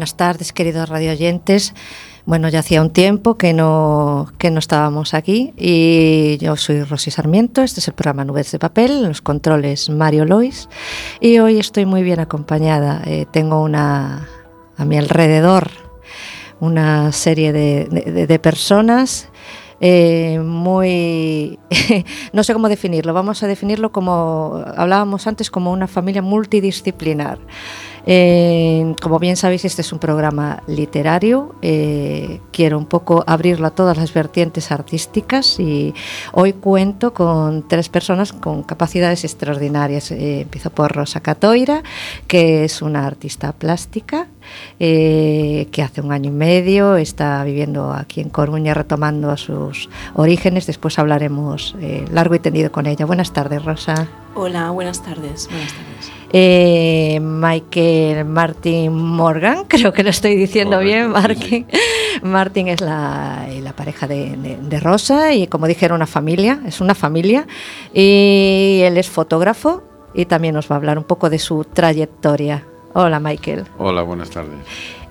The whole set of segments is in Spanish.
Buenas tardes, queridos radioyentes. Bueno, ya hacía un tiempo que no, que no estábamos aquí y yo soy Rosy Sarmiento, este es el programa Nubes de Papel, los controles Mario Lois y hoy estoy muy bien acompañada. Eh, tengo una a mi alrededor una serie de, de, de personas eh, muy, no sé cómo definirlo, vamos a definirlo como, hablábamos antes, como una familia multidisciplinar. Eh, como bien sabéis, este es un programa literario. Eh, quiero un poco abrirlo a todas las vertientes artísticas y hoy cuento con tres personas con capacidades extraordinarias. Eh, empiezo por Rosa Catoira, que es una artista plástica eh, que hace un año y medio está viviendo aquí en Coruña retomando sus orígenes. Después hablaremos eh, largo y tendido con ella. Buenas tardes, Rosa. Hola, buenas tardes. Buenas tardes. Eh, Michael Martin Morgan, creo que lo estoy diciendo bien, Martin. Martin es la, la pareja de, de- de Rosa y como dije era una familia, es una familia y él es fotógrafo y también nos va a hablar un poco de su trayectoria. Hola Michael. Hola, buenas tardes.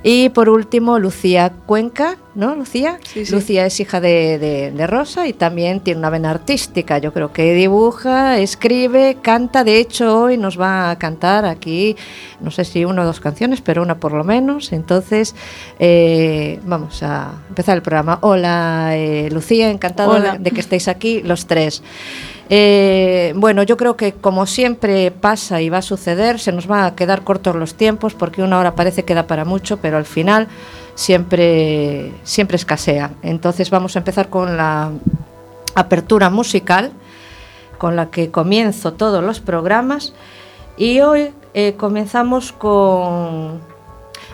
Y por último, Lucía Cuenca, ¿no, Lucía? Sí, sí. Lucía es hija de, de- de Rosa y también tiene una vena artística. Yo creo que dibuja, escribe, canta. De hecho, hoy nos va a cantar aquí, no sé si una o dos canciones, pero una por lo menos. Entonces, eh, vamos a empezar el programa. Hola, eh, Lucía, de, de que estéis aquí los tres. Eh, bueno, yo creo que como siempre pasa y va a suceder, se nos van a quedar cortos los tiempos porque una hora parece que da para mucho, pero al final siempre, siempre escasea. Entonces vamos a empezar con la apertura musical con la que comienzo todos los programas y hoy eh, comenzamos con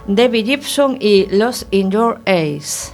Debbie Gibson y Lost in Your Eyes.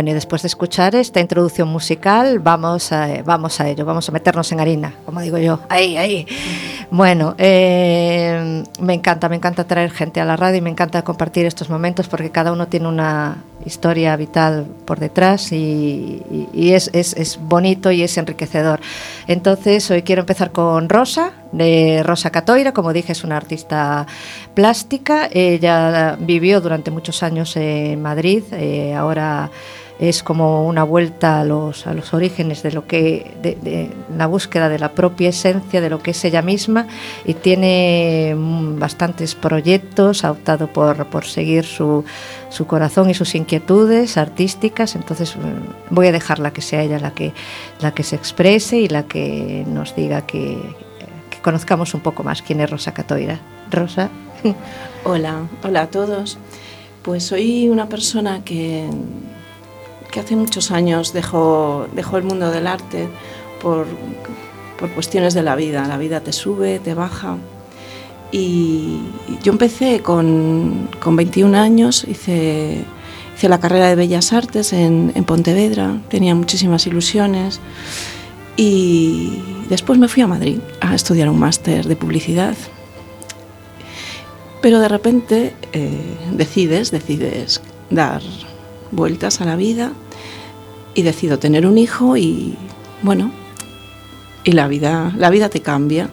Bueno, y después de escuchar esta introducción musical, vamos a, vamos a ello, vamos a meternos en harina, como digo yo. Ahí, ahí. Bueno, eh, me encanta, me encanta traer gente a la radio y me encanta compartir estos momentos porque cada uno tiene una historia vital por detrás y es, es- es bonito y es enriquecedor. Entonces, hoy quiero empezar con Rosa, de Rosa Catoira, como dije, es una artista plástica. Ella vivió durante muchos años en Madrid, eh, ahora es como una vuelta a los, a los orígenes de lo que de, la búsqueda de la propia esencia de lo que es ella misma y tiene mm, bastantes proyectos ha optado por, por seguir su, su corazón y sus inquietudes artísticas. Entonces mm, voy a dejarla que sea ella la que la que se exprese y la que nos diga que conozcamos un poco más quién es Rosa Catoira. Rosa. Hola, hola a todos. Pues soy una persona que, que hace muchos años dejó, dejó el mundo del arte por, por cuestiones de la vida. La vida te sube, te baja. Y yo empecé con, con 21 años, hice, hice la carrera de Bellas Artes en, en Pontevedra, tenía muchísimas ilusiones. Y después me fui a Madrid a estudiar un máster de publicidad pero de repente eh, decides, decides dar vueltas a la vida y decido tener un hijo y bueno, y la vida, la vida te cambia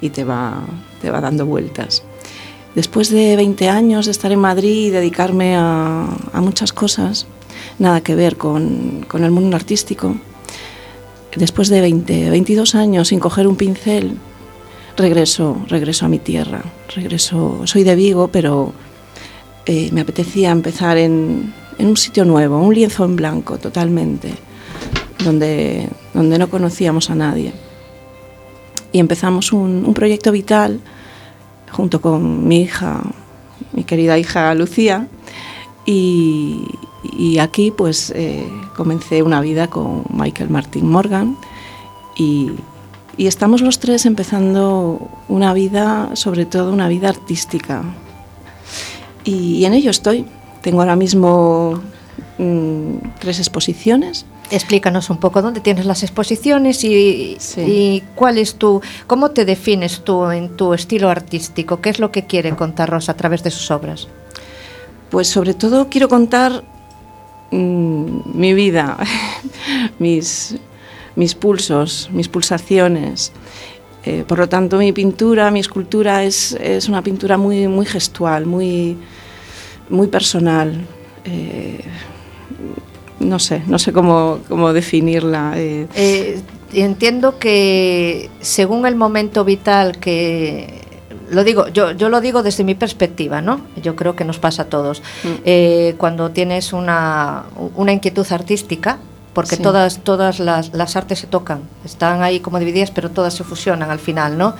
y te va, te va dando vueltas. Después de 20 años de estar en Madrid y dedicarme a, muchas cosas, nada que ver con, con el mundo artístico, después de 20, 22 años sin coger un pincel, regreso, regreso a mi tierra, regreso, soy de Vigo, pero eh, me apetecía empezar en, en un sitio nuevo, un lienzo en blanco totalmente, donde, donde no conocíamos a nadie. Y empezamos un, un proyecto vital junto con mi hija, mi querida hija Lucía, y, y aquí pues eh, comencé una vida con Michael Martin Morgan y, y estamos los tres empezando una vida, sobre todo una vida artística. Y, y en ello estoy. Tengo ahora mismo mm, tres exposiciones. Explícanos un poco dónde tienes las exposiciones y, Sí. y cuál es tu, cómo te defines tú en tu estilo artístico, qué es lo que quiere contar Rosa a través de sus obras. Pues sobre todo quiero contar mm, mi vida, mis, mis pulsos, mis pulsaciones. Eh, por lo tanto, mi pintura, mi escultura es, es una pintura muy, muy gestual, muy, muy personal. Eh, no sé, no sé cómo, cómo definirla. eh. Eh, entiendo que según el momento vital que lo digo, yo, yo lo digo desde mi perspectiva, ¿no? Yo creo que nos pasa a todos. Mm. Eh, cuando tienes una, una inquietud artística, porque Sí. todas, todas las, las artes se tocan, están ahí como divididas, pero todas se fusionan al final, ¿no?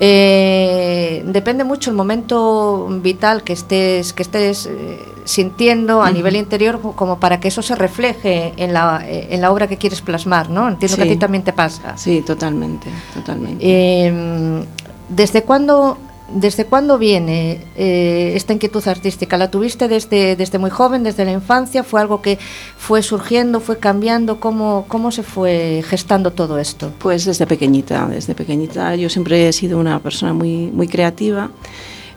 Eh, depende mucho el momento vital que estés, que estés eh, sintiendo a nivel interior como para que eso se refleje en la, eh, en la obra que quieres plasmar, ¿no? Entiendo que a ti también te pasa. Sí, totalmente, totalmente. Eh, ¿Desde cuándo, desde cuándo viene eh, esta inquietud artística? ¿La tuviste desde, desde muy joven, desde la infancia? ¿Fue algo que fue surgiendo, fue cambiando? ¿Cómo, cómo se fue gestando todo esto? Pues desde pequeñita, desde pequeñita yo siempre he sido una persona muy, muy creativa.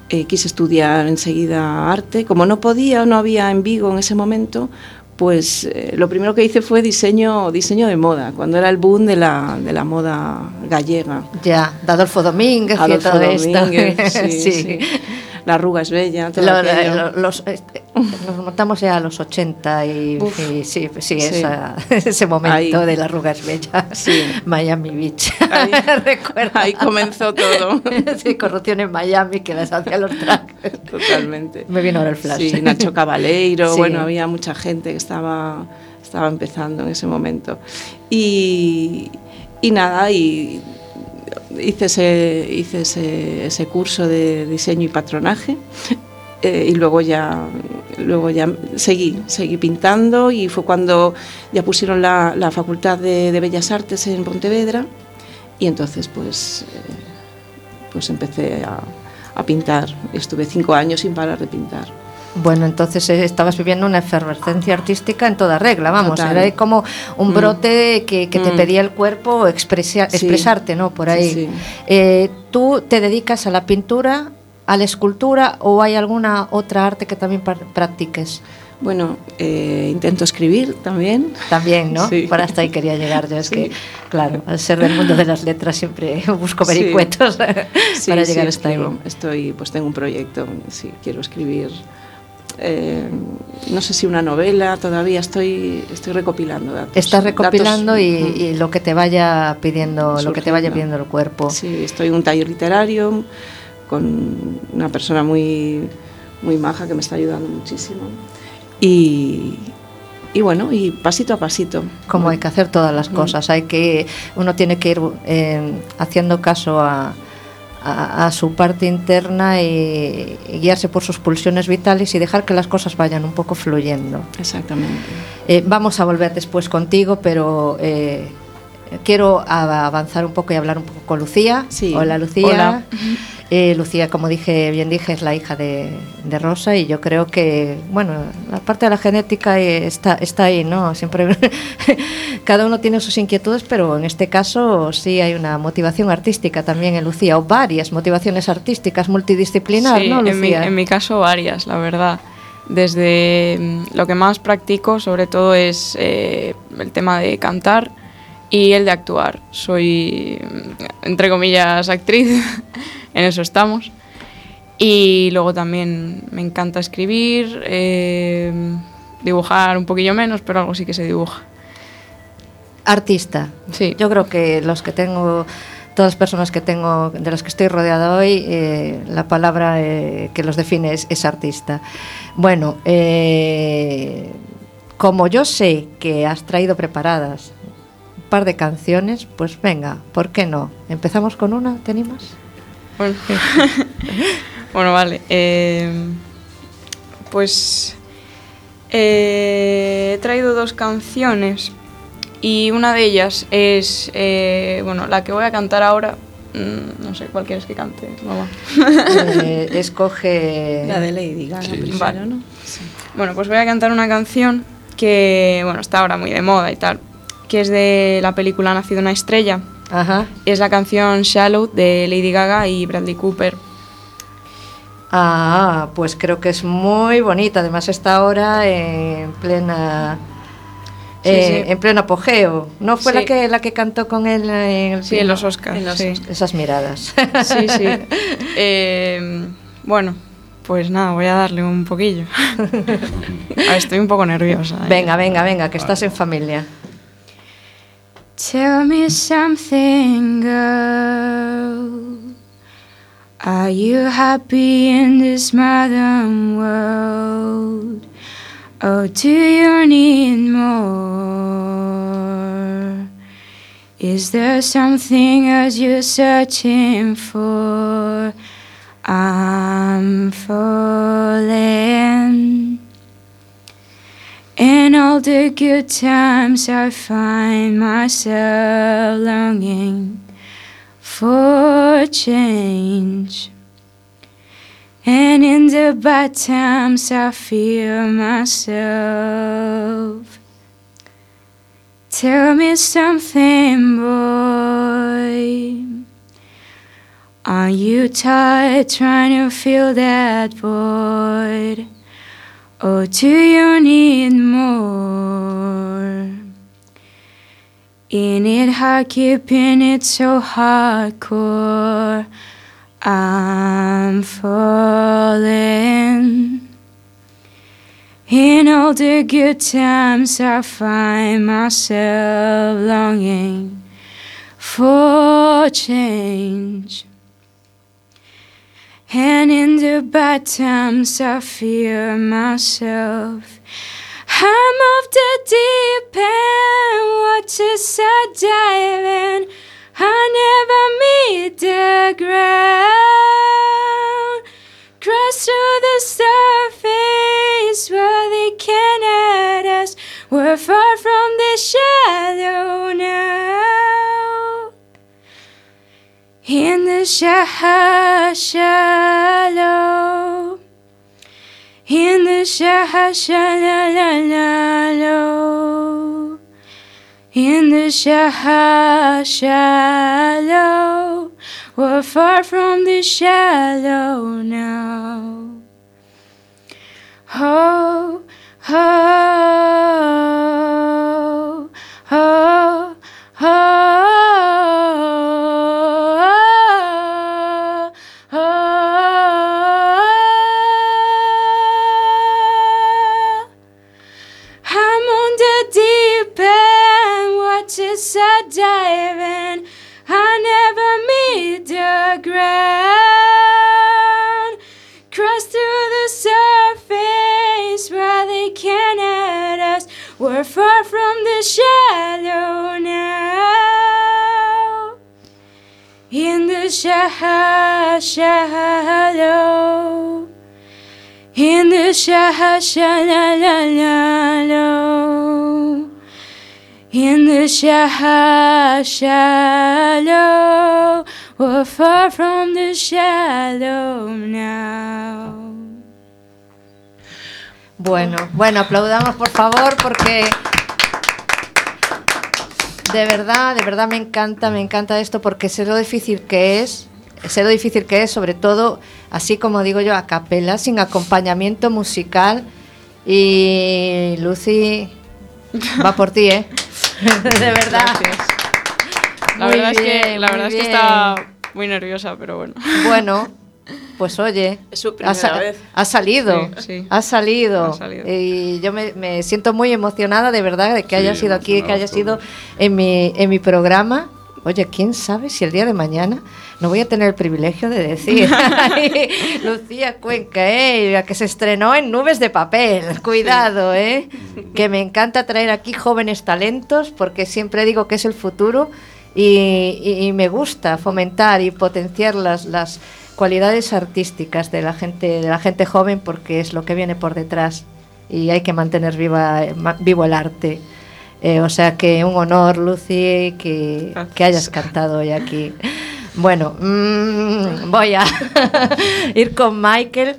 Eh, quise estudiar enseguida arte. Como no podía, no había en Vigo en ese momento, pues eh, lo primero que hice fue diseño, diseño de moda, cuando era el boom de la, de la moda gallega. Ya, de Adolfo Domínguez y Adolfo todo esto. Domínguez, sí, sí. La arruga es bella, todo Lo- aquello. lo- los, este, nos montamos ya a los 80 y, y sí, sí, esa- ese momento Ahí. de las arrugas bellas. Sí. Miami Beach. Ahí- Recuerda. Ahí comenzó todo. sí, corrupción en Miami que les hacía los trajes. Totalmente. Me vino ahora el flash. Sí, Nacho Cabaleiro, bueno, había mucha gente que estaba, estaba empezando en ese momento. Y, y nada, y hice ese, hice ese, ese curso de diseño y patronaje. eh, y luego ya, luego ya seguí, seguí pintando y fue cuando ya pusieron la, la Facultad de, de Bellas Artes en Pontevedra y entonces pues, eh, pues empecé a, a pintar. Estuve cinco años sin parar de pintar. Bueno, entonces eh, estabas viviendo una efervescencia artística en toda regla, vamos, Total. era como un Mm. brote que, te Mm. pedía el cuerpo expresa- Sí. expresarte, ¿no? Por ahí. sí. Eh, ¿Tú te dedicas a la pintura, a la escultura o hay alguna otra arte que también practiques? Bueno, eh, intento escribir también. También, ¿no? Sí. Por hasta ahí quería llegar yo. Es Sí. que, claro, al ser del mundo de las letras siempre busco vericuetos Sí, para llegar hasta ahí. escribo. Estoy, pues tengo un proyecto, sí, quiero escribir. Eh, no sé si una novela, todavía estoy, estoy recopilando datos. Estás recopilando datos, y, y lo que te vaya pidiendo, lo que te vaya pidiendo el cuerpo. Sí, estoy en un taller literario con una persona muy, muy maja que me está ayudando muchísimo. Y, y bueno, y pasito a pasito. Como hay que hacer todas las cosas, hay que uno tiene que ir eh, haciendo caso a, a- a su parte interna y, y guiarse por sus pulsiones vitales y dejar que las cosas vayan un poco fluyendo. Exactamente. Eh, vamos a volver después contigo, pero eh, quiero avanzar un poco y hablar un poco con Lucía. Sí. Hola Lucía. Hola. Eh, Lucía, como dije, bien dije, es la hija de, de Rosa y yo creo que, bueno, la parte de la genética eh, está, está ahí, ¿no? Siempre cada uno tiene sus inquietudes, pero en este caso sí hay una motivación artística también en Lucía, o varias motivaciones artísticas multidisciplinar, Sí, ¿no, en mi, Lucía? en mi caso varias, la verdad. Desde mm, lo que más practico, sobre todo, es eh, el tema de cantar y el de actuar. Soy, mm, entre comillas, actriz, en eso estamos. Y luego también me encanta escribir, eh, dibujar un poquillo menos, pero algo sí que se dibuja. Artista. Sí. Yo creo que los que tengo, todas las personas que tengo, de las que estoy rodeada hoy, eh, la palabra eh, que los define es, es artista. Bueno, como yo sé que has traído preparadas par de canciones, pues venga, ¿por qué no? ¿Empezamos con una? ¿Te animas? Bueno, bueno vale. eh, pues eh, he traído dos canciones y una de ellas es, eh, bueno, la que voy a cantar ahora. mm, No sé, ¿cuál quieres que cante, mamá? Eh, escoge... La de Lady Gaga primero, Vale. ¿no? Bueno, pues voy a cantar una canción que, bueno, está ahora muy de moda y tal, que es de la película Nacido una estrella. Ajá. Y es la canción Shallow de Lady Gaga y Bradley Cooper. Ah, pues creo que es muy bonita. Además está ahora en plena Sí, eh, sí. en pleno apogeo. ¿No fue Sí. la que la que cantó con él en el Sí, en los Oscars. En los sí. Esas miradas. Sí, sí. Eh, bueno, pues nada, voy a darle un poquillo. A ver, estoy un poco nerviosa. ¿eh? venga, venga, venga, que estás en familia. Tell me something, girl. Are you happy in this modern world? Or do you need more? Is there something else you're searching for? I'm falling. In all the good times, I find myself longing for change. And in the bad times, I fear myself. Tell me something, boy. Are you tired trying to fill that void? Or do you need more? Ain't it hard keeping it so hardcore? I'm falling. In all the good times, I find myself longing for change. And in the bad times, I fear myself. I'm off the deep end, watches are diving. I never meet the ground. Cross through the surface where they can hurt us. We're far from the shadow now. In the sha- shallow, in the sha sha la la la lo. In the sha shallow, we're far from the shallow now. Oh, oh, oh, oh, ground. Cross to the surface where they can hurt us. We're far from the shallow now. In the sha- shallow. In the sha- sha shallow. In the sha- shallow. We're far from the shallow now. Bueno, bueno, aplaudamos por favor porque de verdad, de verdad me encanta, me encanta esto porque sé lo difícil que es, sé lo difícil que es, sobre todo, así como digo yo, a capela, sin acompañamiento musical. Y Lucy va por ti, ¿eh? de verdad. Gracias. La Muy verdad, es, que, bien, la verdad es que bien. está muy nerviosa, pero bueno. Bueno, pues oye. Es su ha, primera sa- vez. ha salido, Sí, sí. ha salido. Ha salido. Y yo me, me siento muy emocionada de verdad de que Sí, haya sido aquí, que haya sido en mi, en mi programa. Oye, quién sabe si el día de mañana no voy a tener el privilegio de decir, "Ay, Lucía Cuenca, eh, la que se estrenó en Nubes de Papel. Cuidado, eh, que me encanta traer aquí jóvenes talentos porque siempre digo que es el futuro y, y- y me gusta fomentar y potenciar las, las cualidades artísticas de la gente de la gente joven porque es lo que viene por detrás y hay que mantener viva, vivo el arte. Eh, o sea que un honor, Lucy, que, que hayas cantado hoy aquí. Bueno, mm, voy a ir con Michael,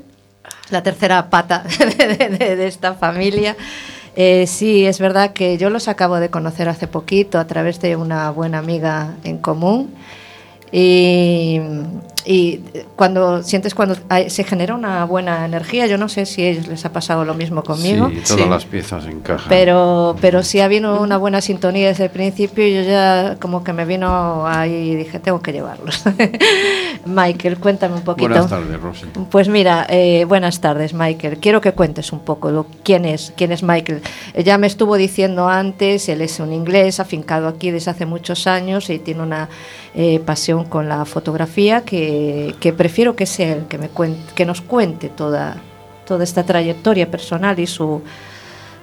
la tercera pata de, de- de esta familia. Eh, sí, es verdad que yo los acabo de conocer hace poquito a través de una buena amiga en común. Y, y cuando sientes cuando hay- se genera una buena energía, yo no sé si a ellos les ha pasado lo mismo conmigo. Sí, todas Sí. las piezas encajan. Pero, pero sí ha habido una buena sintonía desde el principio y yo ya como que me vino ahí y dije, tengo que llevarlos. Michael, cuéntame un poquito. Buenas tardes, Rosy. Pues mira, eh, buenas tardes, Michael. Quiero que cuentes un poco lo, quién es, quién es Michael. Eh, ya me estuvo diciendo antes, él es un inglés afincado aquí desde hace muchos años y tiene una eh, pasión con la fotografía que, que prefiero que sea él que me cuente, que nos cuente toda toda esta trayectoria personal y su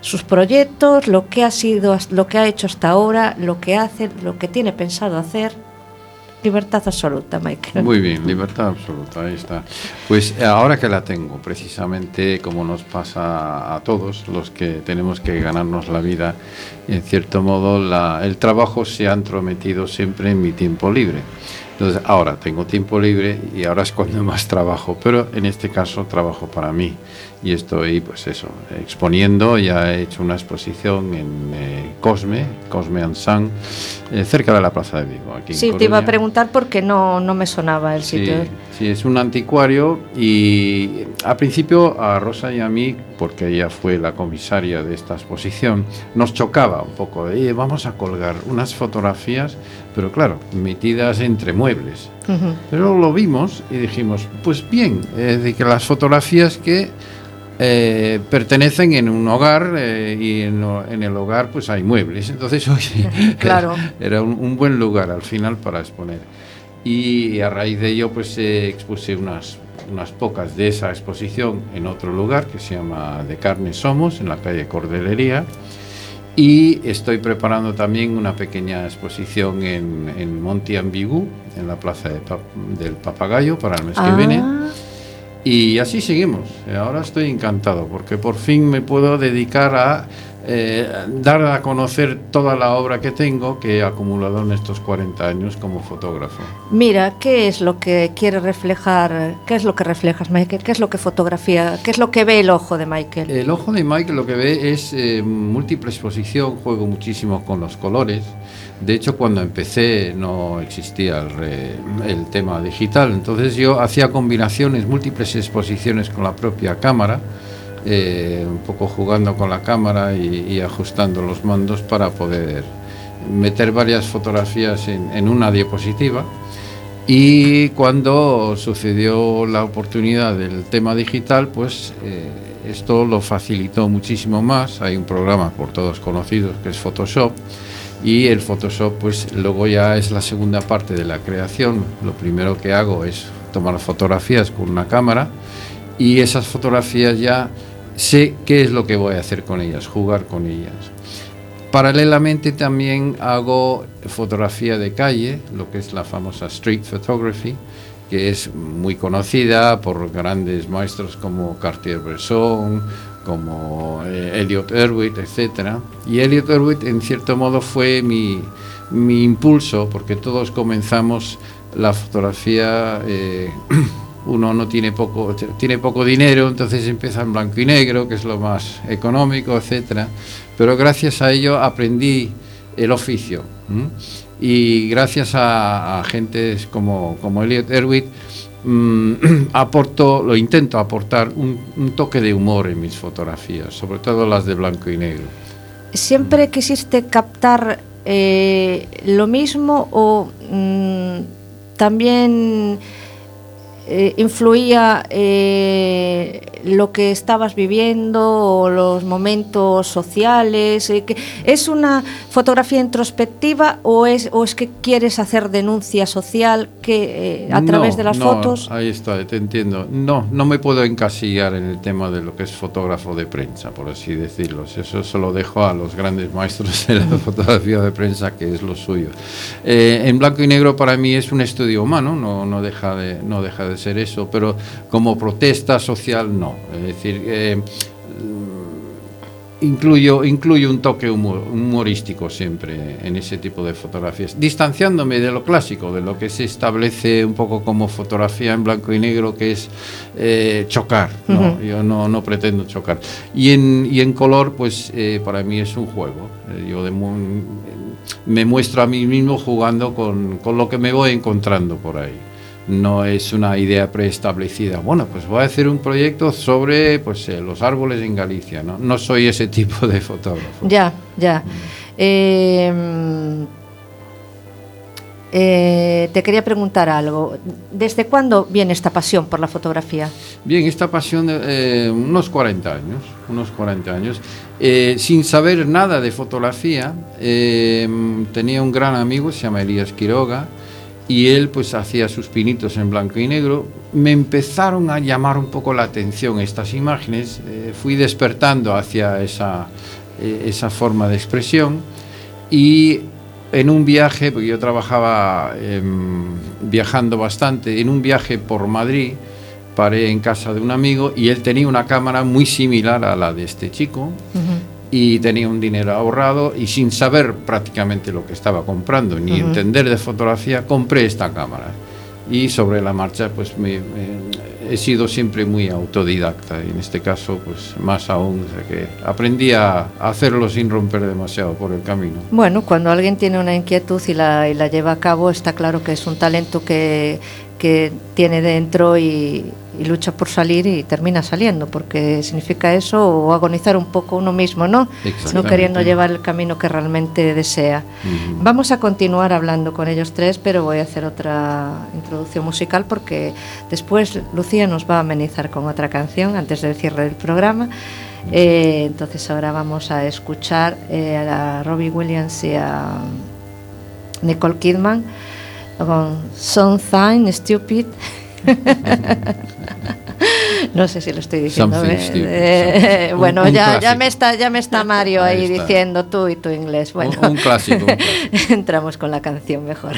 sus proyectos, lo que ha sido, lo que ha hecho hasta ahora, lo que hace, lo que tiene pensado hacer. Libertad absoluta, Michael. Muy bien, libertad absoluta, ahí está. Pues eh, ahora que la tengo, precisamente como nos pasa a todos los que tenemos que ganarnos la vida, en cierto modo la- el trabajo se ha entrometido siempre en mi tiempo libre. Entonces ahora tengo tiempo libre y ahora es cuando más trabajo, pero en este caso trabajo para mí y estoy pues eso, exponiendo, ya he hecho una exposición en eh, Cosme, Cosme and Sun, eh, cerca de la Plaza de Vigo. Aquí en Sí, te iba a preguntar porque no, no me sonaba el Sí, sitio. sí, es un anticuario y al principio a Rosa y a mí, porque ella fue la comisaria de esta exposición, nos chocaba un poco de, "Eh, vamos a colgar unas fotografías, pero claro, metidas entre muebles. Ujú. Pero lo vimos y dijimos, pues bien, es de que las fotografías que eh, pertenecen en un hogar eh, y en, en el hogar pues hay muebles. Entonces, oye, Claro. era un, un buen lugar al final para exponer. Y a raíz de ello pues eh, expuse unas, unas pocas de esa exposición en otro lugar que se llama De Carne Somos, en la calle Cordelería. Y estoy preparando también una pequeña exposición en, en Monte Ambigú, en la Plaza de Pa- del Papagayo, para el mes que viene. Ah, Y así seguimos. Ahora estoy encantado porque por fin me puedo dedicar a eh, dar a conocer toda la obra que tengo que he acumulado en estos 40 años como fotógrafo. Mira, ¿qué es lo que quiere reflejar? ¿Qué es lo que reflejas, Michael? ¿Qué es lo que fotografía? ¿Qué es lo que ve el ojo de Michael? El ojo de Mike lo que ve es eh, múltiple exposición, juego muchísimo con los colores. De hecho, cuando empecé no existía el, re- el tema digital, entonces yo hacía combinaciones, múltiples exposiciones con la propia cámara, eh, un poco jugando con la cámara y, y ajustando los mandos para poder meter varias fotografías en, en una diapositiva. Y cuando sucedió la oportunidad del tema digital, pues eh, esto lo facilitó muchísimo más. Hay un programa por todos conocidos que es Photoshop y el Photoshop pues luego ya es la segunda parte de la creación. Lo primero que hago es tomar fotografías con una cámara y esas fotografías ya sé qué es lo que voy a hacer con ellas, jugar con ellas. Paralelamente también hago fotografía de calle, lo que es la famosa street photography, que es muy conocida por grandes maestros como Cartier-Bresson, como eh, Elliot Erwitt, etc. Y Elliot Erwitt en cierto modo fue mi, impulso, porque todos comenzamos la fotografía, eh, uno no tiene poco, tiene poco dinero, entonces empieza en blanco y negro, que es lo más económico, etcétera. Pero gracias a ello aprendí el oficio. ¿m? Y gracias a, a gentes como, como Elliot Erwitt, mm, aporto, lo intento aportar un, un toque de humor en mis fotografías, sobre todo las de blanco y negro. ¿Siempre quisiste captar eh, lo mismo o mm, también eh, influía eh, lo que estabas viviendo o los momentos sociales? eh, que- ¿Es una fotografía introspectiva o es, o es que quieres hacer denuncia social que, a través de las no, fotos? Ahí está, te entiendo. No, no me puedo encasillar en el tema de lo que es fotógrafo de prensa, por así decirlo. Eso se lo dejo a los grandes maestros de la fotografía de prensa, que es lo suyo. En blanco y negro para mí es un estudio humano, no, no, deja de, no deja de ser eso, pero como protesta social no. Es decir, eh, incluyo, incluyo un toque humor- humorístico siempre en ese tipo de fotografías, distanciándome de lo clásico, de lo que se establece un poco como fotografía en blanco y negro, que es eh, chocar. ¿no? Yo no, no pretendo chocar. Y en, y en color, pues eh, para mí es un juego. Yo de me muestro a mí mismo jugando con, con lo que me voy encontrando por ahí no es una idea preestablecida. Bueno, pues voy a hacer un proyecto sobre pues, eh, los árboles en Galicia. ¿no? no soy ese tipo de fotógrafo. Ya, ya. Eh, mm, eh, te quería preguntar algo. ¿Desde cuándo viene esta pasión por la fotografía? Bien, esta pasión, de, eh, unos 40 años, unos 40 años, sin saber nada de fotografía, eh, tenía un gran amigo, se llama Elías Quiroga, y él pues hacía sus pinitos en blanco y negro. Me empezaron a llamar un poco la atención estas imágenes, eh, fui despertando hacia esa, eh, esa forma de expresión y en un viaje, porque yo trabajaba em, viajando bastante, en un viaje por Madrid, paré en casa de un amigo y él tenía una cámara muy similar a la de este chico y tenía un dinero ahorrado y sin saber prácticamente lo que estaba comprando ni entender de fotografía, compré esta cámara. Y sobre la marcha, pues me, me- he sido siempre muy autodidacta y en este caso, pues más aún, o sea que aprendí a a hacerlo sin romper demasiado por el camino. Bueno, cuando alguien tiene una inquietud y la, y la lleva a cabo, está claro que es un talento que, que tiene dentro y, y lucha por salir y termina saliendo, porque significa eso o agonizar un poco uno mismo, ¿no? No queriendo llevar el camino que realmente desea. Ujú. Vamos a continuar hablando con ellos tres, pero voy a hacer otra introducción musical porque después Lucía nos va a amenizar con otra canción antes del cierre del programa. Eh, entonces ahora vamos a escuchar eh, a Robbie Williams y a Nicole Kidman con Something Stupid. No sé si lo estoy diciendo. Something eh, stupid, eh, something. bueno, Un- un ya, ya me está ya me está Mario ahí, Ahí está. diciendo tú y tu inglés. Bueno, Un- un clásico, un clásico. entramos con la canción mejor.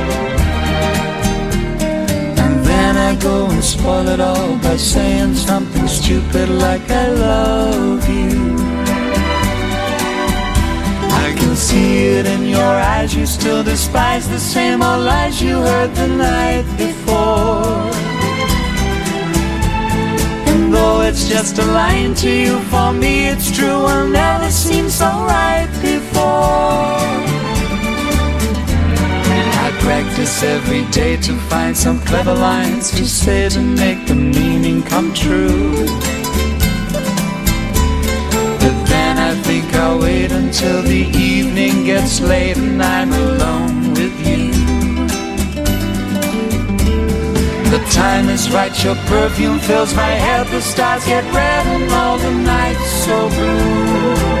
I go and spoil it all by saying something stupid like I love you. I can see it in your eyes, you still despise the same old lies you heard the night before. And though it's just a line to you, for me it's true, I'll never seem so right before. Practice every day to find some clever lines to say to make the meaning come true. But then I think I'll wait until the evening gets late and I'm alone with you. The time is right, your perfume fills my head, the stars get red and all the nights so blue.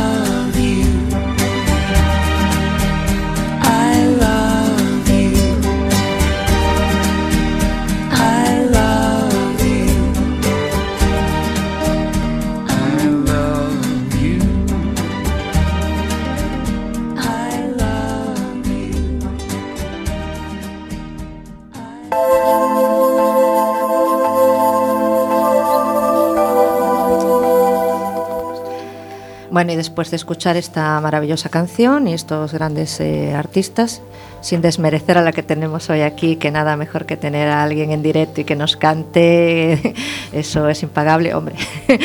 Bueno, y después de escuchar esta maravillosa canción y estos grandes eh, artistas, sin desmerecer a la que tenemos hoy aquí, que nada mejor que tener a alguien en directo y que nos cante, eso es impagable, hombre.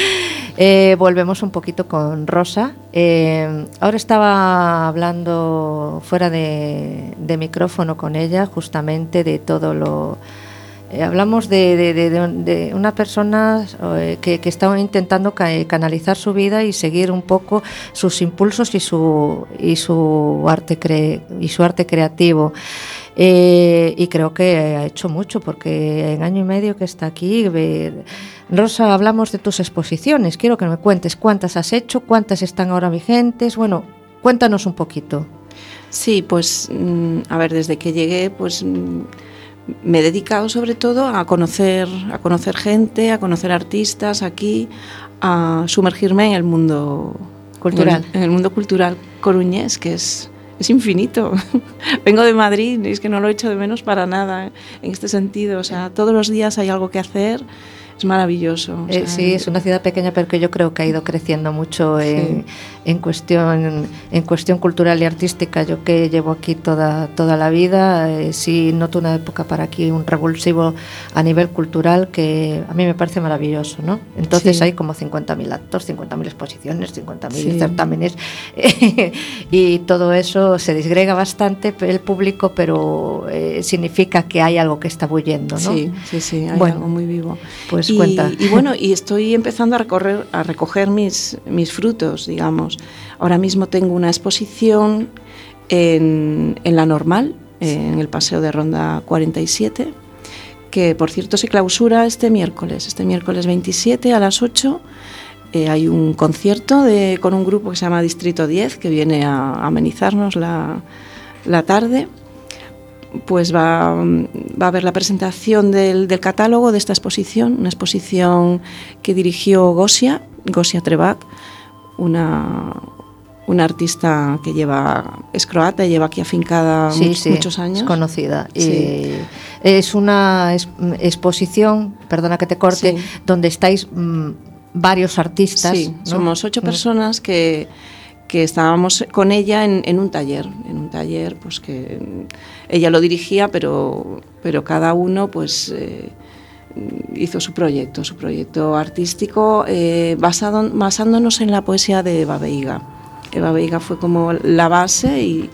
Eh, volvemos un poquito con Rosa. Eh, ahora estaba hablando fuera de, de micrófono con ella justamente de todo lo... Eh, hablamos de, de- de- de- una persona eh, que, que está intentando ca- canalizar su vida y seguir un poco sus impulsos y su, y su, arte, cre- y su arte creativo. Eh, y creo que ha hecho mucho porque en año y medio que está aquí. Rosa, hablamos de tus exposiciones. Quiero que me cuentes cuántas has hecho, cuántas están ahora vigentes. Bueno, cuéntanos un poquito. Sí, pues mm, a ver, desde que llegué, pues mm, me he dedicado sobre todo a conocer, a conocer gente, a conocer artistas aquí, a sumergirme en el mundo Cultural. en el, mundo cultural coruñés, que es, es infinito. Vengo de Madrid y es que no lo he hecho de menos para nada ¿eh? en este sentido. O sea, todos los días hay algo que hacer. Es maravilloso. o Eh, sí, es una ciudad pequeña, pero que yo creo que ha ido creciendo mucho en, en cuestión en cuestión cultural y artística. Yo que llevo aquí toda toda la vida, eh, sí noto una época para aquí un revulsivo a nivel cultural que a mí me parece maravilloso, ¿no? Entonces Sí. hay como 50.000 actos, 50.000 exposiciones, 50.000 Sí. certámenes y todo eso se disgrega bastante el público, pero eh, significa que hay algo que está bullendo, ¿no? Sí, sí, sí, hay Bueno, algo muy vivo. pues y, cuenta. Y bueno, y estoy empezando a, recorrer, a recoger mis, mis frutos, digamos. Ahora mismo tengo una exposición en, en la normal, en el Paseo de Ronda 47, que por cierto se clausura este miércoles, este miércoles 27 a las 8. eh, hay un concierto de, con un grupo que se llama Distrito 10 que viene a amenizarnos la, la tarde pues va, va a haber la presentación del, del catálogo de esta exposición, una exposición que dirigió Gosia, Gosia Trebac, una, una artista que lleva, es croata y lleva aquí afincada Sí, much- sí, muchos años. es conocida. Sí. Y es una es- exposición, perdona que te corte, donde estáis mm, varios artistas. Sí, ¿no? somos ocho Mm. personas que, que estábamos con ella en, en un taller, en un taller pues que ella lo dirigía, pero, pero cada uno pues eh, hizo su proyecto, su proyecto artístico eh, basado, basándonos en la poesía de Eva Veiga. Eva Veiga fue como la base y,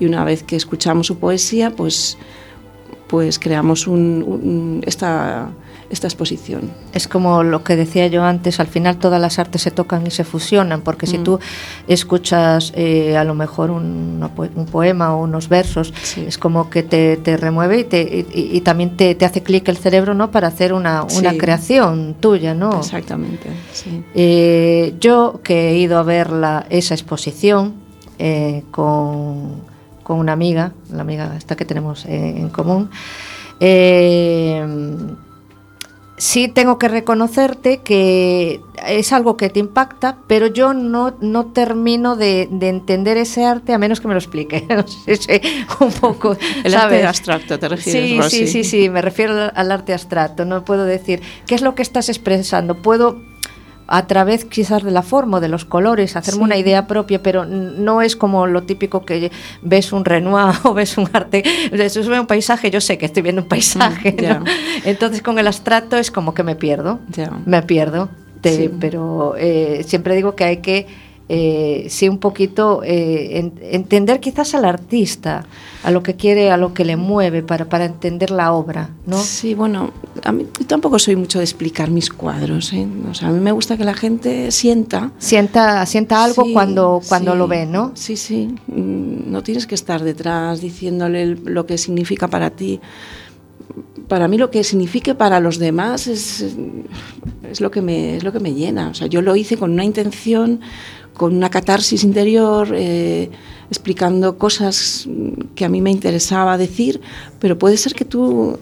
y una vez que escuchamos su poesía pues, pues creamos un- un- esta, esta exposición. Es como lo que decía yo antes, al final todas las artes se tocan y se fusionan, porque si Mm. tú escuchas eh, a lo mejor un, poema o unos versos, Sí. es como que te, te remueve y, te, y, y también te, te hace clic el cerebro ¿no? para hacer una, una Sí. creación tuya. ¿no? Exactamente, sí. Eh, yo que he ido a ver la- esa exposición eh, con, con una amiga, la amiga esta que tenemos en, en común, eh, sí tengo que reconocerte que es algo que te impacta, pero yo no, no termino de, de entender ese arte a menos que me lo explique. No sé si un poco, El ¿sabes? arte abstracto, ¿te refieres, Sí, Rosy? sí, sí, sí, me refiero al arte abstracto. No puedo decir qué es lo que estás expresando. Puedo a través quizás de la forma o de los colores hacerme Sí. una idea propia, pero no es como lo típico que ves un Renoir o ves un arte, eso es un paisaje, yo sé que estoy viendo un paisaje, Mm, entonces con el abstracto es como que me pierdo, me pierdo, Sí. pero eh, siempre digo que hay que eh, sí un poquito eh, en- entender quizás al artista, a lo que quiere, a lo que le mueve para, para entender la obra, ¿no? Sí, bueno, a mí tampoco soy mucho de explicar mis cuadros. ¿eh? O sea, a mí me gusta que la gente sienta. Sienta, sienta algo Sí, cuando, cuando sí, lo ve, ¿no? Sí, sí. Mm, No tienes que estar detrás diciéndole lo que significa para ti. Para mí lo que signifique para los demás es, es, lo, que me, es lo que me llena. O sea, yo lo hice con una intención, con una catarsis interior, eh, explicando cosas que a mí me interesaba decir, pero puede ser que tú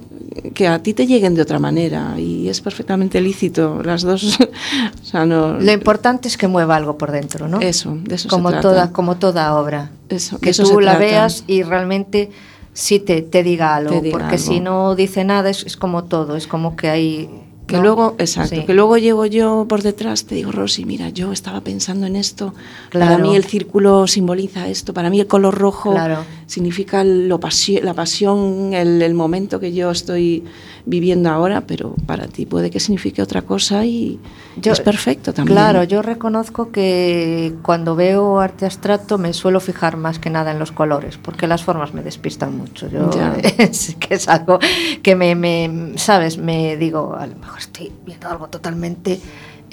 que a ti te lleguen de otra manera y es perfectamente lícito las dos o sea no Lo importante es que mueva algo por dentro, ¿no? eso de eso como se trata. toda como toda obra Eso, que eso tú la trata. veas y realmente sí te, te diga algo Te diga porque algo. si no dice nada es, es como todo es como que hay Que ¿no? luego, exacto, Sí. que luego llego yo por detrás, te digo, Rosy, mira, yo estaba pensando en esto. Para mí el círculo simboliza esto, para mí el color rojo Claro. significa lo la pasión, el, el momento que yo estoy viviendo ahora, pero para ti puede que signifique otra cosa y Yo- es perfecto también. Claro, yo reconozco que cuando veo arte abstracto me suelo fijar más que nada en los colores, porque las formas me despistan mucho. Yo es que es algo que me, me, sabes, me digo, a lo mejor estoy viendo algo totalmente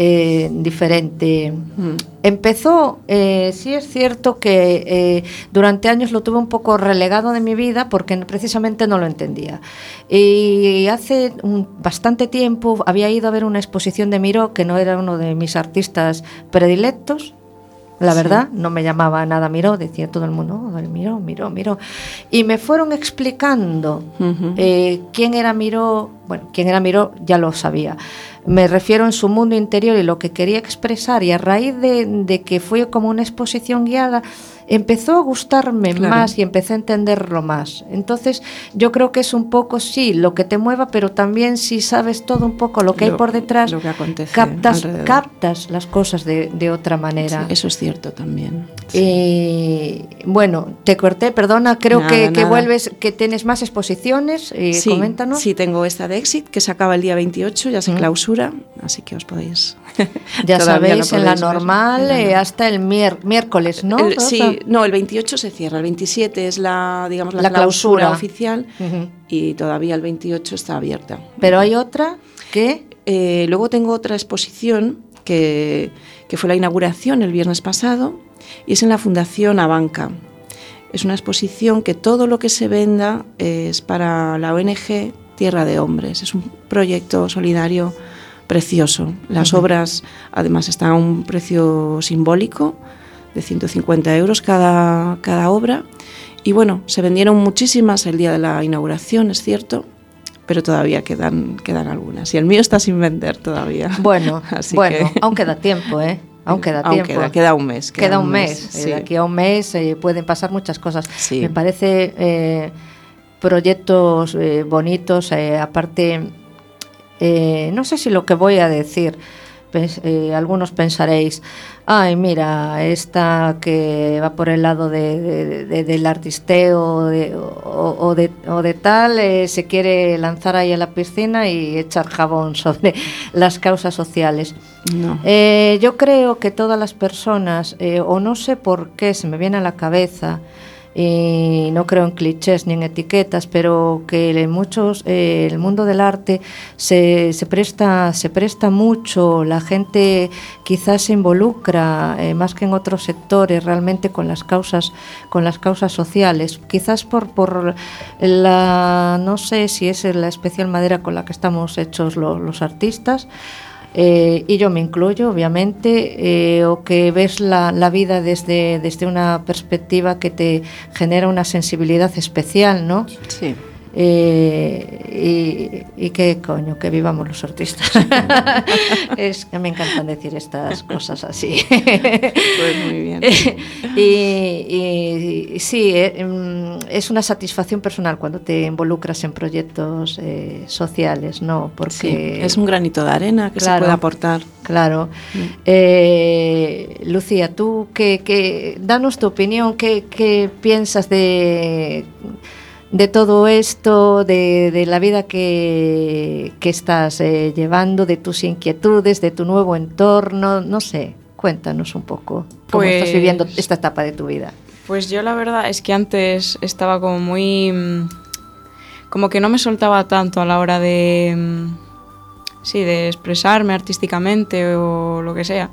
eh, diferente. Mm. Empezó, eh, sí es cierto que eh, durante años lo tuve un poco relegado de mi vida porque precisamente no lo entendía. Y hace un- bastante tiempo había ido a ver una exposición de Miró, que no era uno de mis artistas predilectos, la Sí. verdad, no me llamaba nada Miró, decía todo el mundo, "Oh, Miró, Miró, Miró. Y me fueron explicando eh, quién era Miró, bueno, quién era Miró ya lo sabía. Me refiero en su mundo interior y lo que quería expresar y a raíz de, de que fue como una exposición guiada, empezó a gustarme Claro. más y empecé a entenderlo más. Entonces yo creo que es un poco, sí, lo que te mueva, pero también si sabes todo un poco lo que hay por detrás, lo que acontece captas, alrededor. captas las cosas de, de otra manera. Sí, eso es cierto también. Eh, bueno, te corté, perdona, creo Nada, que, que nada. vuelves, que tienes más exposiciones, eh, sí, coméntanos. sí, tengo esta de Exit que se acaba el día 28, ya se Mm. clausura, así que os podéis. Ya sabéis, en la normal En la eh, hasta el miércoles, ¿no? El- Rosa? No, el 28 se cierra, el 27 es la, digamos, la, La clausura, clausura. oficial y todavía el 28 está abierta. Pero hay otra que... Eh, luego tengo otra exposición que, que fue la inauguración el viernes pasado y es en la Fundación Abanca. Es una exposición que todo lo que se venda es para la ONG Tierra de Hombres. Es un proyecto solidario precioso. Las obras además están a un precio simbólico de 150 euros cada, cada obra. Y bueno, se vendieron muchísimas el día de la inauguración, es cierto, pero todavía quedan, quedan algunas. Y el mío está sin vender todavía. Bueno, Así bueno, que- aún queda tiempo, ¿eh? Aún queda Aún tiempo. queda, queda un mes. Queda, un mes. eh, sí. De aquí a un mes eh, pueden pasar muchas cosas. Sí. Me parece eh, proyectos eh, bonitos, eh, aparte, eh, no sé si lo que voy a decir, eh, algunos pensaréis, ay, mira, esta que va por el lado de, de- de- del artisteo de- o, o de, o de tal, eh, se quiere lanzar ahí a la piscina y echar jabón sobre las causas sociales. No. Eh, yo creo que todas las personas, o no sé por qué, se me viene a la cabeza, y no creo en clichés ni en etiquetas, pero que muchos, eh, el mundo del arte se, se presta, se presta mucho, la gente quizás se involucra eh, más que en otros sectores realmente con las causas, con las causas sociales, quizás por, por la, no sé si es la especial madera con la que estamos hechos lo- los artistas, eh, y yo me incluyo, obviamente, eh, o que ves la, la vida desde, desde una perspectiva que te genera una sensibilidad especial, ¿no? Sí. Eh, y, y que coño, que vivamos los artistas. es que me encantan decir estas cosas así. Pues muy bien. y, y- y sí, eh, mm, es una satisfacción personal cuando te involucras en proyectos eh, sociales, ¿no? Porque Sí, es un granito de arena que Claro. se puede aportar. Claro. Mm. Eh, Lucía, tú, qué, qué- danos tu opinión, ¿qué, qué piensas de, de todo esto, de, de la vida que, que estás eh, llevando, de tus inquietudes, de tu nuevo entorno? No sé, cuéntanos un poco cómo estás Pues- viviendo esta etapa de tu vida. Pues yo la verdad es que antes estaba como muy... mm, como que no me soltaba tanto a la hora de... mm, Sí, de expresarme artísticamente o lo que sea.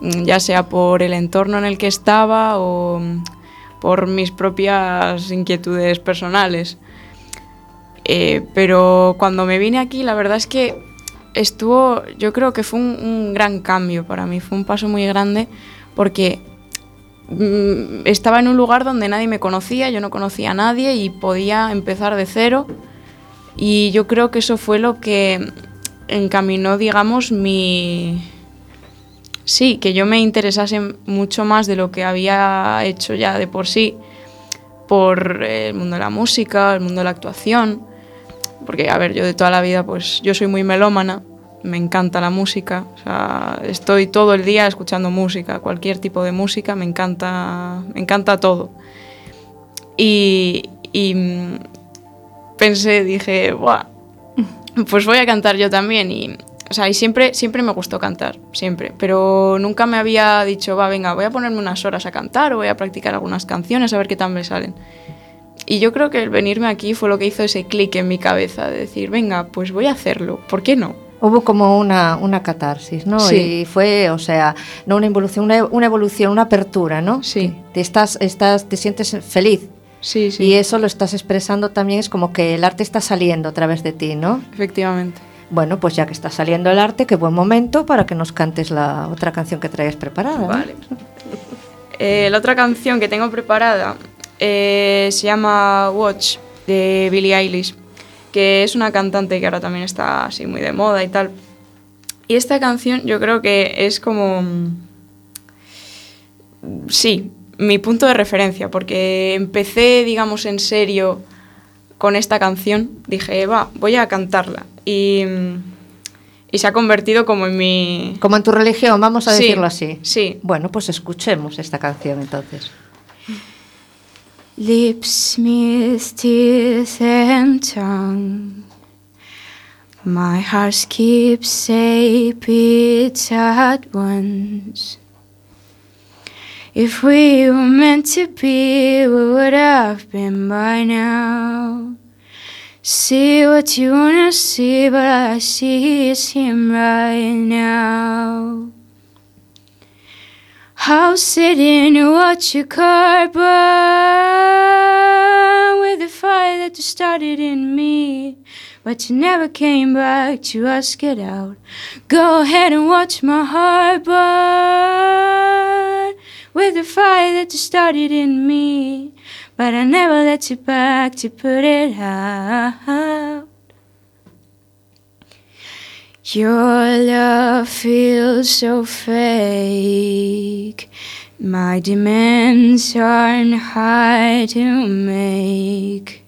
Mm, Ya sea por el entorno en el que estaba o por mis propias inquietudes personales. Eh, pero cuando me vine aquí, la verdad es que estuvo, yo creo que fue un, gran cambio para mí, fue un paso muy grande porque mm, estaba en un lugar donde nadie me conocía, yo no conocía a nadie y podía empezar de cero. Y yo creo que eso fue lo que encaminó, digamos, mi... Sí, que yo me interesase mucho más de lo que había hecho ya de por sí por el mundo de la música, el mundo de la actuación. Porque, a ver, yo de toda la vida, pues yo soy muy melómana, me encanta la música, o sea, estoy todo el día escuchando música, cualquier tipo de música, me encanta, me encanta todo. Y, mm, pensé, dije, Buah, pues voy a cantar yo también. Y, o sea, y siempre, siempre me gustó cantar, siempre. Pero nunca me había dicho, va, venga, voy a ponerme unas horas a cantar o voy a practicar algunas canciones a ver qué tal me salen. Y yo creo que el venirme aquí fue lo que hizo ese clic en mi cabeza, de decir, venga, pues voy a hacerlo, ¿por qué no? Hubo como una, una catarsis, ¿no? Sí. Y fue, o sea, no una evolución, una, una evolución, una apertura, ¿no? Sí. Te, estás, estás, te sientes feliz. Sí, sí, Y eso lo estás expresando también, es como que el arte está saliendo a través de ti, ¿no? efectivamente. Bueno, pues ya que está saliendo el arte, qué buen momento para que nos cantes la otra canción que traes preparada. Vale. Eh, la otra canción que tengo preparada eh, se llama Watch de Billie Eilish, que es una cantante que ahora también está así muy de moda y tal. Y esta canción yo creo que es como... mm, Sí, mi punto de referencia, porque empecé, digamos, en serio con esta canción. Dije, va, voy a cantarla. Y, y se ha convertido como en mi... Como en tu religión, vamos a Sí, decirlo así. sí. Bueno, pues escuchemos esta canción entonces. Lips, teeth and tongue. My heart skips say beats at once. If we were meant to be, we would have been by now. See what you wanna see, but I see is him right now. I'll sit in and watch your car burn with the fire that you started in me. But you never came back to ask it out. Go ahead and watch my heart burn with the fire that you started in me. But I never let you back to put it out. Your love feels so fake. My demands aren't hard to make.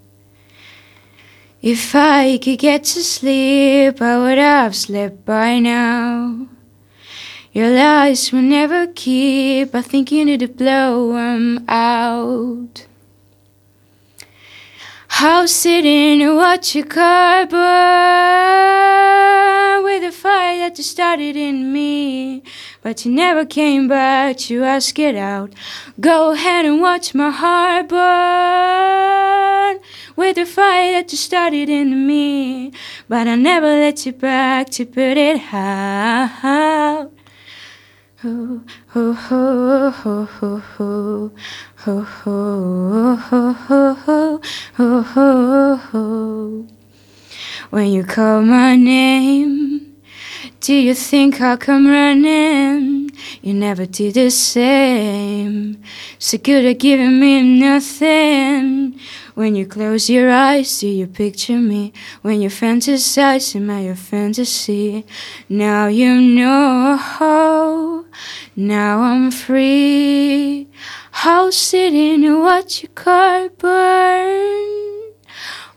If I could get to sleep, I would have slept by now. Your lies will never keep. I think you need to blow 'em out. I'll and watch your car burn with a fire that you started in me. But you never came back to ask it out. Go ahead and watch my heart burn with the fire that you started in me. But I never let you back to put it out. Oh, oh, oh, oh, oh, oh. Oh, oh, oh, oh, oh, oh, oh, oh. When you call my name, do you think I'll come running? You never did the same. So good at giving me nothing. When you close your eyes, do you picture me? When you fantasize, am I your fantasy? Now you know. Now I'm free. I'll sit in and watch your car burn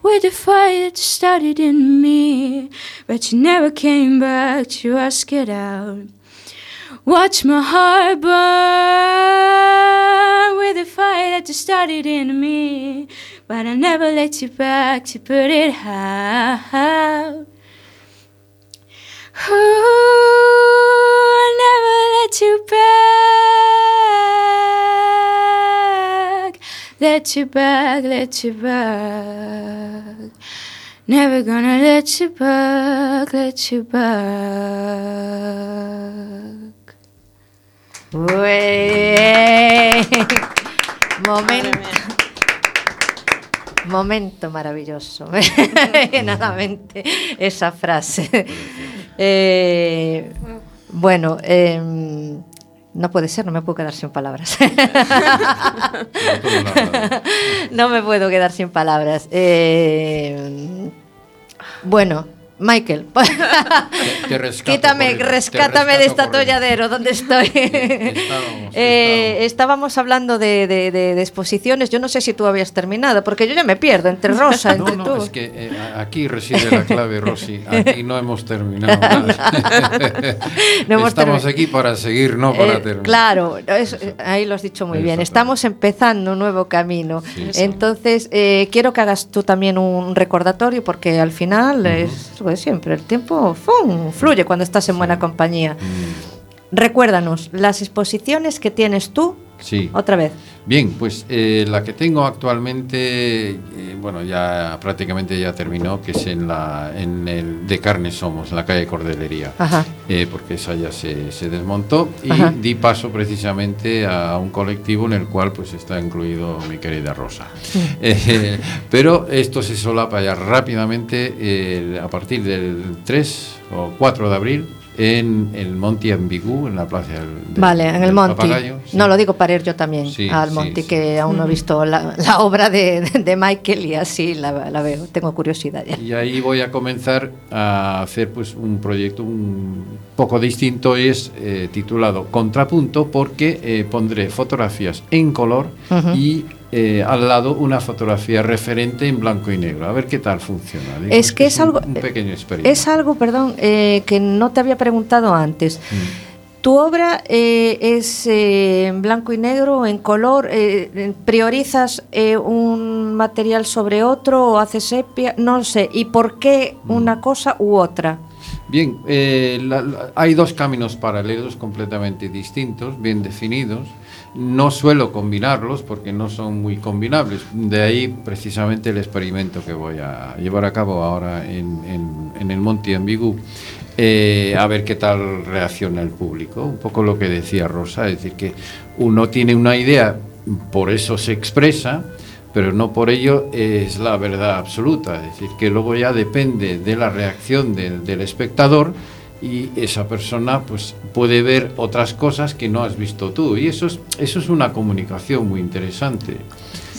with the fire that started in me, but you never came back to ask it out. Watch my heart burn with the fire that started in me, but I never let you back to put it out. Ooh, I never let you back, let you back, let you back. Never gonna let you back, let you back. Ué. Momento. Momento maravilloso. Nadamente esa frase. Eh, bueno, em, no puede ser, no me puedo quedar sin palabras. No me puedo quedar sin palabras. Eh, bueno, Michael, Te rescato, quítame, corriendo, te rescátame de este atolladero, ¿dónde estoy? Estábamos, Eh, estábamos. hablando de, de- de- de exposiciones, yo no sé si tú habías terminado, porque yo ya me pierdo entre Rosa, No, entre no, tú. es que eh, aquí reside la clave, Rosy. Aquí no hemos terminado. nada. No hemos Estamos termi- aquí para seguir, no para Eh, terminar. claro, es- ahí lo has dicho muy bien. Estamos empezando un nuevo camino. Sí. Entonces, eh, quiero que hagas tú también un recordatorio, porque al final es de siempre. El tiempo ¡fum! fluye cuando estás en buena compañía. Mm, Recuérdanos, las exposiciones que tienes tú, Sí. otra vez. Bien, pues eh, la que tengo actualmente, eh, bueno, ya prácticamente ya terminó, que es en la en el de Carne Somos, en la calle Cordelería. Ajá. Eh, porque esa ya se, se desmontó y Ajá. di paso precisamente a un colectivo en el cual pues está incluido mi querida Rosa. Pero esto se solapa ya rápidamente a partir del 3 o 4 de abril en el Monte Ambigú, en la plaza del, del- Vale, en el del sí. No lo digo para ir yo también Sí, al sí. que aún no he visto la, la obra de, de Michael y así la, la veo. Tengo curiosidad ya. Y ahí voy a comenzar a hacer pues un proyecto un poco distinto, es eh, titulado Contrapunto, porque eh, pondré fotografías en color y eh, al lado una fotografía referente en blanco y negro. A ver qué tal funciona. Digo, Es que es un- algo- Un pequeño experimento. Es algo, perdón, eh, que no te había preguntado antes. Mm. ¿Tu obra eh, es eh, en blanco y negro, en color? eh, eh, ¿Priorizas eh, un material sobre otro o haces sepia? No sé. ¿Y por qué Mm. una cosa u otra? Bien, eh, la- la- hay dos caminos paralelos completamente distintos, bien definidos. No suelo combinarlos porque no son muy combinables. De ahí precisamente el experimento que voy a llevar a cabo ahora en, en- el Monte Ambigú. Eh, a ver qué tal reacciona el público. Un poco lo que decía Rosa, es decir, que uno tiene una idea, por eso se expresa, pero no por ello es la verdad absoluta. Es decir, que luego ya depende de la reacción del espectador y esa persona pues puede ver otras cosas que no has visto tú. Y eso es, eso es una comunicación muy interesante.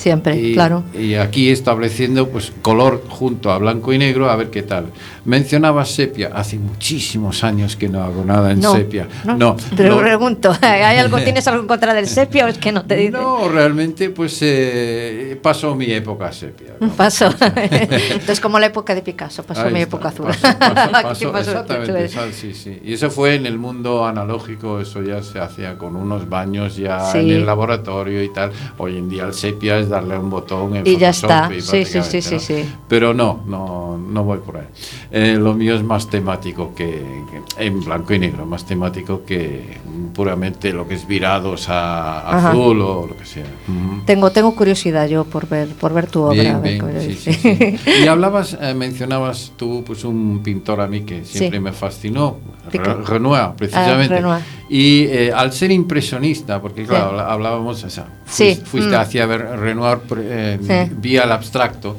Siempre, y, claro. Y aquí estableciendo pues color junto a blanco y negro, a ver qué tal. Mencionaba sepia, hace muchísimos años que no hago nada en no, sepia. No, No, Pero no. pregunto, ¿hay algo, ¿tienes algo en contra del sepia o es que no te dice? No, realmente pues eh, pasó mi época sepia. Pasó. Entonces, como la época de Picasso, pasó Ahí mi está, época azul. pasó, pasó, pasó, pasó- exactamente, sí, sí. Y eso fue en el mundo analógico, eso ya se hacía con unos baños ya Sí. en el laboratorio y tal. Hoy en día el sepia es darle un botón en Y ya Photoshop está. y Sí, sí, sí, ¿no? sí. Pero no, no, no voy por ahí. Eh, lo mío es más temático que, que- en blanco y negro, más temático que puramente lo que es virados a azul o lo que sea. Ujú. Tengo, tengo curiosidad yo por ver, por ver tu obra. Bien, ver bien, sí, sí. Y hablabas, eh, mencionabas tú, pues un pintor a mí que siempre me fascinó. Re- Renoir, precisamente. Ah, Renoir. Y eh, al ser impresionista, porque claro, hablábamos, o sea, fuiste, fuiste mm. hacia ver Renoir eh, Sí. vía el abstracto.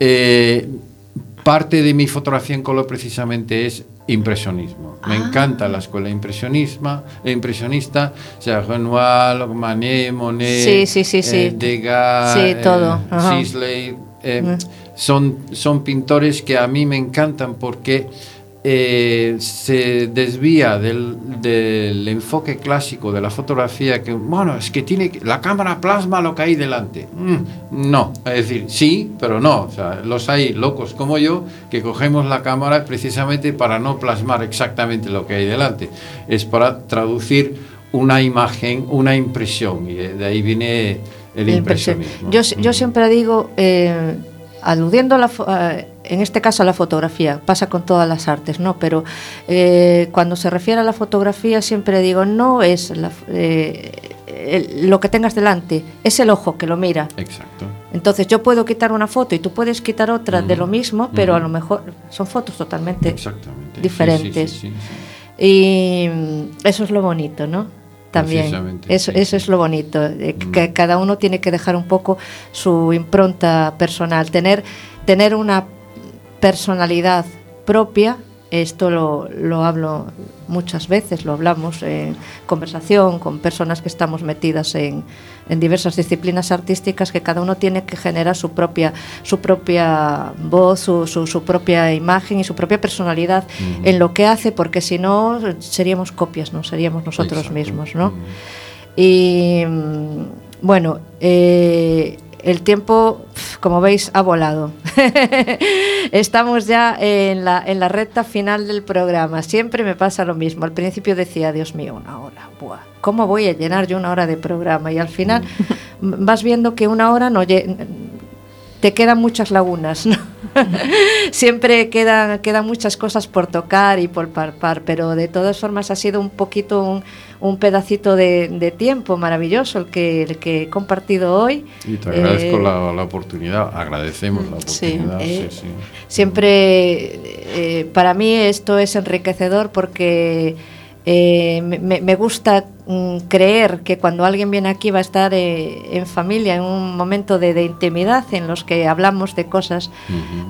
Eh, parte de mi fotografía en color precisamente es impresionismo. Me Ah. encanta la escuela impresionismo, impresionista, o sea, Renoir, Manet, Monet, Sí, sí, sí, sí. eh, Degas, Sí, eh, todo. Sisley, eh, Mm. son, son pintores que a mí me encantan porque eh, se desvía del, del enfoque clásico de la fotografía que, bueno, es que tiene que- la cámara plasma lo que hay delante. Mm, no, es decir, sí, pero no. O sea, los hay locos como yo que cogemos la cámara precisamente para no plasmar exactamente lo que hay delante. Es para traducir una imagen, una impresión, y de, ahí viene el impresionismo. Yo, yo Mm. siempre digo, eh, aludiendo a la, a- en este caso a la fotografía, pasa con todas las artes, ¿no? Pero eh, cuando se refiere a la fotografía siempre digo, no es la eh, el- lo que tengas delante, es el ojo que lo mira. Exacto. Entonces yo puedo quitar una foto y tú puedes quitar otra de lo mismo, pero a lo mejor son fotos totalmente diferentes. sí, sí, sí, sí. Y mm, eso es lo bonito, ¿no? También. Eso, eso es lo bonito, Mm. que cada uno tiene que dejar un poco su impronta personal, tener, tener una personalidad propia. Esto lo, lo hablo muchas veces, lo hablamos en conversación con personas que estamos metidas en, en diversas disciplinas artísticas, que cada uno tiene que generar su propia, su propia voz, su, su- su propia imagen y su propia personalidad en lo que hace, porque si no seríamos copias, no seríamos nosotros Exacto. mismos, ¿no? Y mm, bueno, eh, el tiempo, como veis, ha volado. Estamos ya en la, en la recta final del programa. Siempre me pasa lo mismo. Al principio decía, Dios mío, una hora. Buah, ¿Cómo voy a llenar yo una hora de programa? Y al final vas viendo que una hora no te quedan muchas lagunas, ¿no? Siempre quedan, quedan muchas cosas por tocar y por parpar, pero de todas formas ha sido un poquito un, un pedacito de, de tiempo maravilloso el que, el que he compartido hoy. Y te agradezco Eh, la, la oportunidad, agradecemos la oportunidad. Sí, eh, sí. Siempre, eh, para mí esto es enriquecedor porque eh, me, me- gusta mm, creer que cuando alguien viene aquí va a estar eh, en familia, en un momento de, de intimidad en los que hablamos de cosas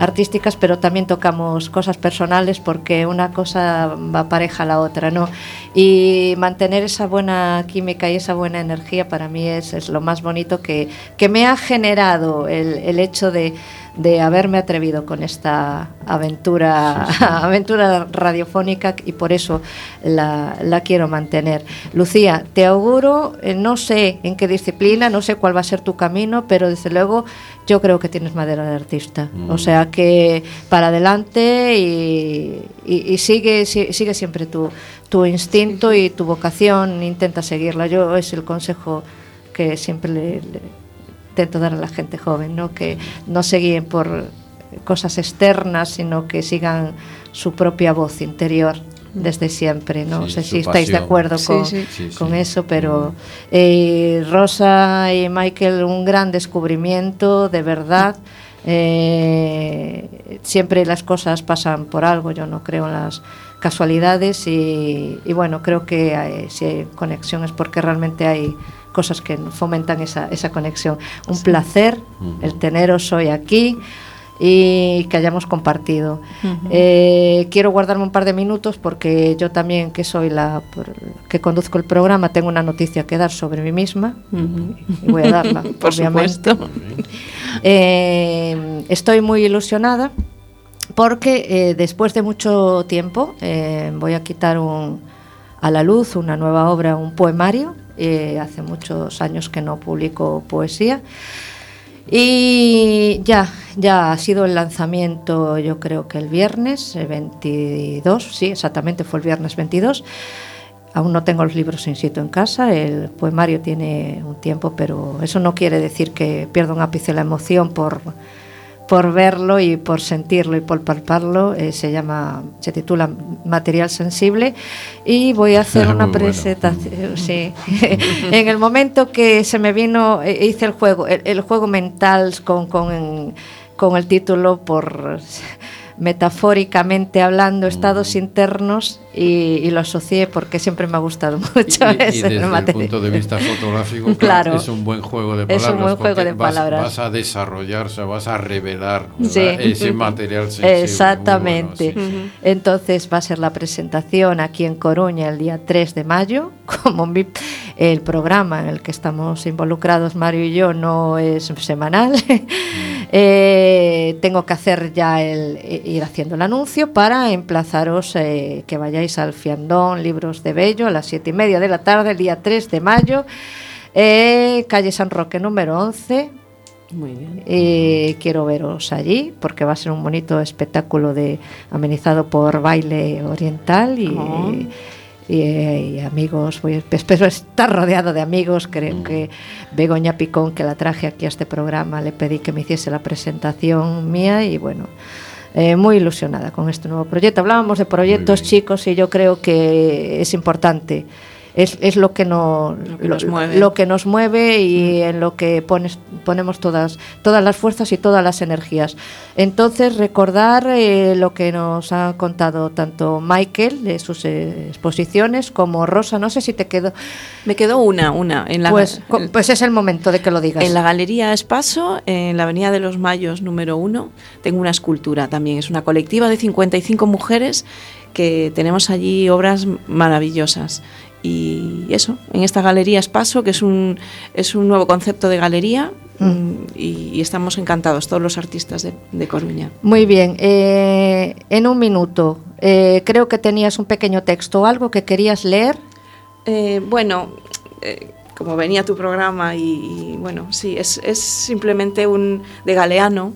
artísticas, pero también tocamos cosas personales porque una cosa va pareja a la otra, ¿no? Y mantener esa buena química y esa buena energía para mí es, es lo más bonito que, que me ha generado el, el hecho de, de haberme atrevido con esta aventura, aventura radiofónica y por eso la, la quiero mantener. Lucía, te auguro, eh, no sé en qué disciplina, no sé cuál va a ser tu camino, pero desde luego yo creo que tienes madera de artista. Mm. O sea que para adelante y, y- y sigue, si- sigue siempre tu, tu instinto y tu vocación, intenta seguirla. Yo es el consejo que siempre le, le intento dar a la gente joven, ¿no? que no se guíen por cosas externas, sino que sigan su propia voz interior desde siempre. No Sí, sé si estáis de acuerdo Sí, con, sí. Sí, con sí. eso, pero eh, Rosa y Michael, un gran descubrimiento, de verdad. Eh, siempre las cosas pasan por algo, yo no creo en las casualidades y, y bueno, creo que hay- si hay conexión es porque realmente hay cosas que fomentan esa, esa conexión. Un placer el teneros hoy aquí. y que hayamos compartido. Eh, quiero guardarme un par de minutos porque yo también, que soy la que conduzco el programa, tengo una noticia que dar sobre mí misma y voy a darla, Por obviamente. supuesto. Eh, estoy muy ilusionada porque eh, después de mucho tiempo voy a quitar un- a la luz una nueva obra, un poemario. Eh, hace muchos años que no publico poesía. Y ya, ya ha sido el lanzamiento, yo creo que el viernes eh, 22, sí, exactamente fue el viernes 22. Aún no tengo los libros in situ en casa, el poemario tiene un tiempo, pero eso no quiere decir que pierda un ápice la emoción por, por verlo y por sentirlo y por palparlo. Eh, se llama, se titula Material Sensible y voy a hacer una bueno. presentación. Sí. en el momento que se me vino, eh, hice el juego, el, el juego mental con, con, con el título por metafóricamente hablando, estados internos y, y lo asocié porque siempre me ha gustado mucho Y, y ese desde el material. punto de vista fotográfico, Claro. es un buen juego de Es palabras. un buen juego de vas, palabras. Vas a desarrollarse, vas a revelar. Sí. ese material sensible. Exactamente. bueno, sí. Entonces va a ser la presentación aquí en Coruña el día 3 de mayo. Como mi- el programa en el que estamos involucrados Mario y yo no es semanal, eh, tengo que hacer ya el ir haciendo el anuncio para emplazaros eh, que vayáis al Fiandón Libros de Bello a las siete y media de la tarde, el día 3 de mayo, eh, calle San Roque número 11. Muy bien. Eh, quiero veros allí porque va a ser un bonito espectáculo de amenizado por baile oriental y, Oh. y, eh, y amigos. Voy, espero estar rodeado de amigos. Creo que Begoña Picón, que la traje aquí a este programa, le pedí que me hiciese la presentación mía y bueno. Eh, muy ilusionada con este nuevo proyecto. Hablábamos de proyectos chicos y yo creo que es importante. Es, es lo que, no, Lo que nos mueve. lo que nos mueve y en lo que pones, ponemos todas, todas las fuerzas y todas las energías. Entonces, recordar eh, lo que nos ha contado tanto Michael de sus eh, exposiciones como Rosa. No sé si te quedó. Me quedó una, una. En la, Pues, pues es el momento de que lo digas. En la Galería Espaso, en la Avenida de los Mayos número uno, tengo una escultura también. Es una colectiva de 55 mujeres que tenemos allí obras maravillosas. Y eso, en esta Galería Espaso, que es un, es un nuevo concepto de galería, mm, y, y estamos encantados, todos los artistas de, de Coruña. Muy bien. eh, en un minuto, eh, creo que tenías un pequeño texto o algo que querías leer. Eh, bueno, como venía tu programa y, y, bueno, sí, es, es simplemente un de Galeano,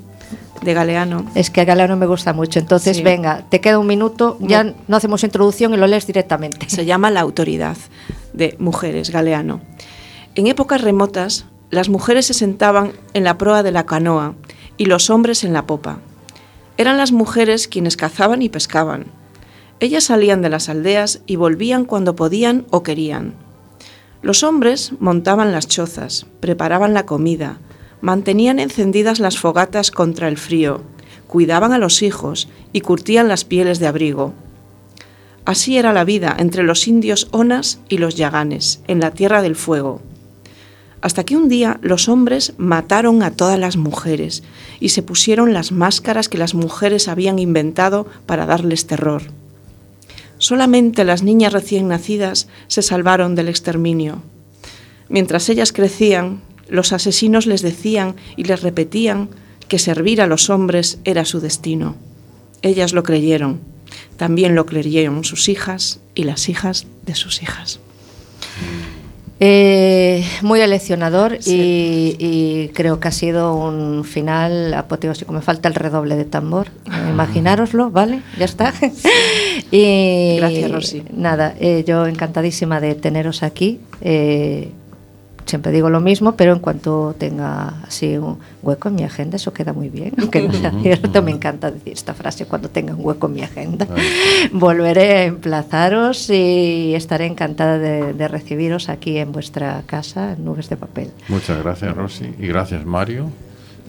de Galeano. Es que a Galano me gusta mucho. Entonces, Sí. venga, te queda un minuto. Ya no hacemos introducción y lo lees directamente. Se llama La autoridad de mujeres, Galeano. En épocas remotas, las mujeres se sentaban en la proa de la canoa y los hombres en la popa. Eran las mujeres quienes cazaban y pescaban. Ellas salían de las aldeas y volvían cuando podían o querían. Los hombres montaban las chozas, preparaban la comida, mantenían encendidas las fogatas contra el frío, cuidaban a los hijos y curtían las pieles de abrigo. Así era la vida entre los indios onas y los yaganes, en la Tierra del Fuego. Hasta que un día los hombres mataron a todas las mujeres y se pusieron las máscaras que las mujeres habían inventado para darles terror. Solamente las niñas recién nacidas se salvaron del exterminio. Mientras ellas crecían, los asesinos les decían y les repetían que servir a los hombres era su destino. Ellas lo creyeron. También lo creyeron sus hijas y las hijas de sus hijas. Eh, muy aleccionador Sí. y, y creo que ha sido un final apoteósico. Me falta el redoble de tambor. Eh, imaginároslo, ¿vale? Ya está. y Gracias, Rosy. Nada, eh, yo encantadísima de teneros aquí. Eh, siempre digo lo mismo, pero en cuanto tenga así un hueco en mi agenda, eso queda muy bien. Aunque no sea cierto, me encanta decir esta frase cuando tenga un hueco en mi agenda. Volveré a emplazaros y estaré encantada de, de recibiros aquí en vuestra casa, en Nubes de Papel. Muchas gracias, Rosy. Y gracias, Mario.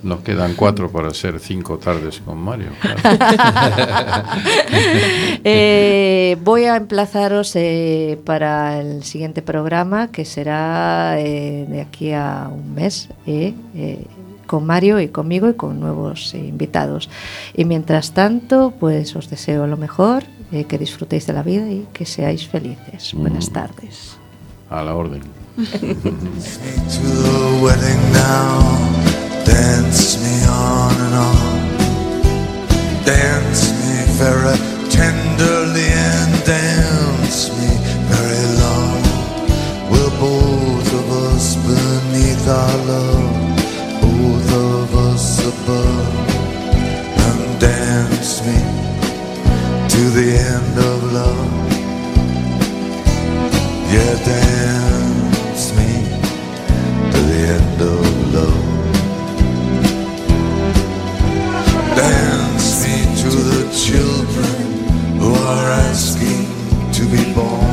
Nos quedan cuatro para ser cinco tardes con Mario. claro. Eh, voy a emplazaros eh, para el siguiente programa, que será eh, de aquí a un mes, eh, eh, con Mario y conmigo y con nuevos eh, invitados. Y mientras tanto, pues os deseo lo mejor, eh, que disfrutéis de la vida y que seáis felices. Buenas Mm. tardes. A la orden. Dance me on and on. Dance me very tenderly and dance me very long. We're both of us beneath our love, both of us above. And dance me to the end of love. Yeah, dance me to the end of are asking to be born.